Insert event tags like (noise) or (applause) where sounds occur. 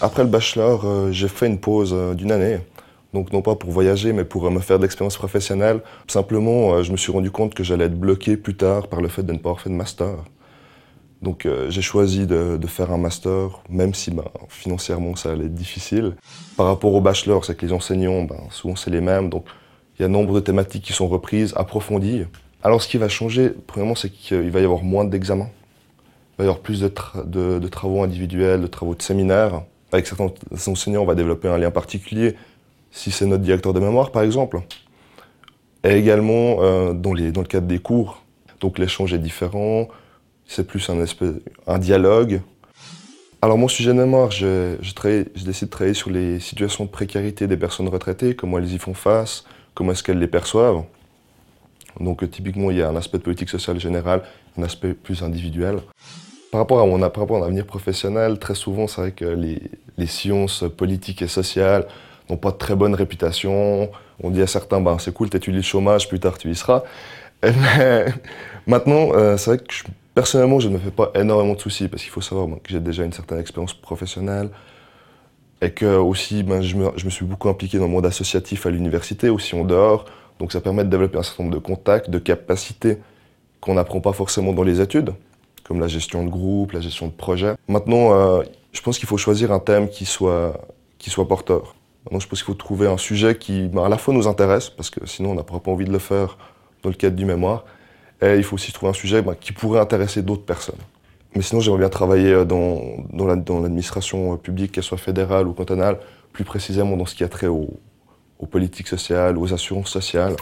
Après le bachelor, euh, j'ai fait une pause euh, d'une année. Donc non pas pour voyager, mais pour euh, me faire de l'expérience professionnelle. Simplement, je me suis rendu compte que j'allais être bloqué plus tard par le fait de ne pas avoir fait de master. Donc j'ai choisi de, faire un master, même si ben, financièrement ça allait être difficile. Par rapport au bachelor, c'est que les enseignants, ben, souvent c'est les mêmes. Donc il y a nombre de thématiques qui sont reprises, approfondies. Alors ce qui va changer, premièrement, c'est qu'il va y avoir moins d'examens. Il va y avoir plus de- de travaux individuels, de travaux de séminaires. Avec certains enseignants, on va développer un lien particulier, si c'est notre directeur de mémoire, par exemple. Et également euh, dans, le cadre des cours. Donc l'échange est différent, c'est plus un, un dialogue. Alors mon sujet de mémoire, je, décide de travailler sur les situations de précarité des personnes retraitées, comment elles y font face, comment est-ce qu'elles les perçoivent. Donc typiquement, il y a un aspect de politique sociale générale, un aspect plus individuel. Par rapport à mon, avenir professionnel, très souvent, c'est vrai que les, sciences politiques et sociales n'ont pas de très bonne réputation. On dit à certains, ben, c'est cool, t'étudies le chômage, plus tard tu y seras. (laughs) Mais maintenant, euh, c'est vrai que personnellement, je ne me fais pas énormément de soucis parce qu'il faut savoir que j'ai déjà une certaine expérience professionnelle et que aussi, ben, je, me, je me suis beaucoup impliqué dans le monde associatif à l'université, aussi en dehors. Donc ça permet de développer un certain nombre de contacts, de capacités qu'on n'apprend pas forcément dans les études, comme la gestion de groupe, la gestion de projet. Maintenant, euh, je pense qu'il faut choisir un thème qui soit, qui soit porteur. Maintenant, je pense qu'il faut trouver un sujet qui ben, à la fois nous intéresse, parce que sinon on n'aura pas envie de le faire dans le cadre du mémoire, et il faut aussi trouver un sujet ben, qui pourrait intéresser d'autres personnes. Mais sinon, j'aimerais bien travailler euh, dans, dans la- dans l'administration euh, publique, qu'elle soit fédérale ou cantonale, plus précisément dans ce qui a trait aux, aux politiques sociales, aux assurances sociales.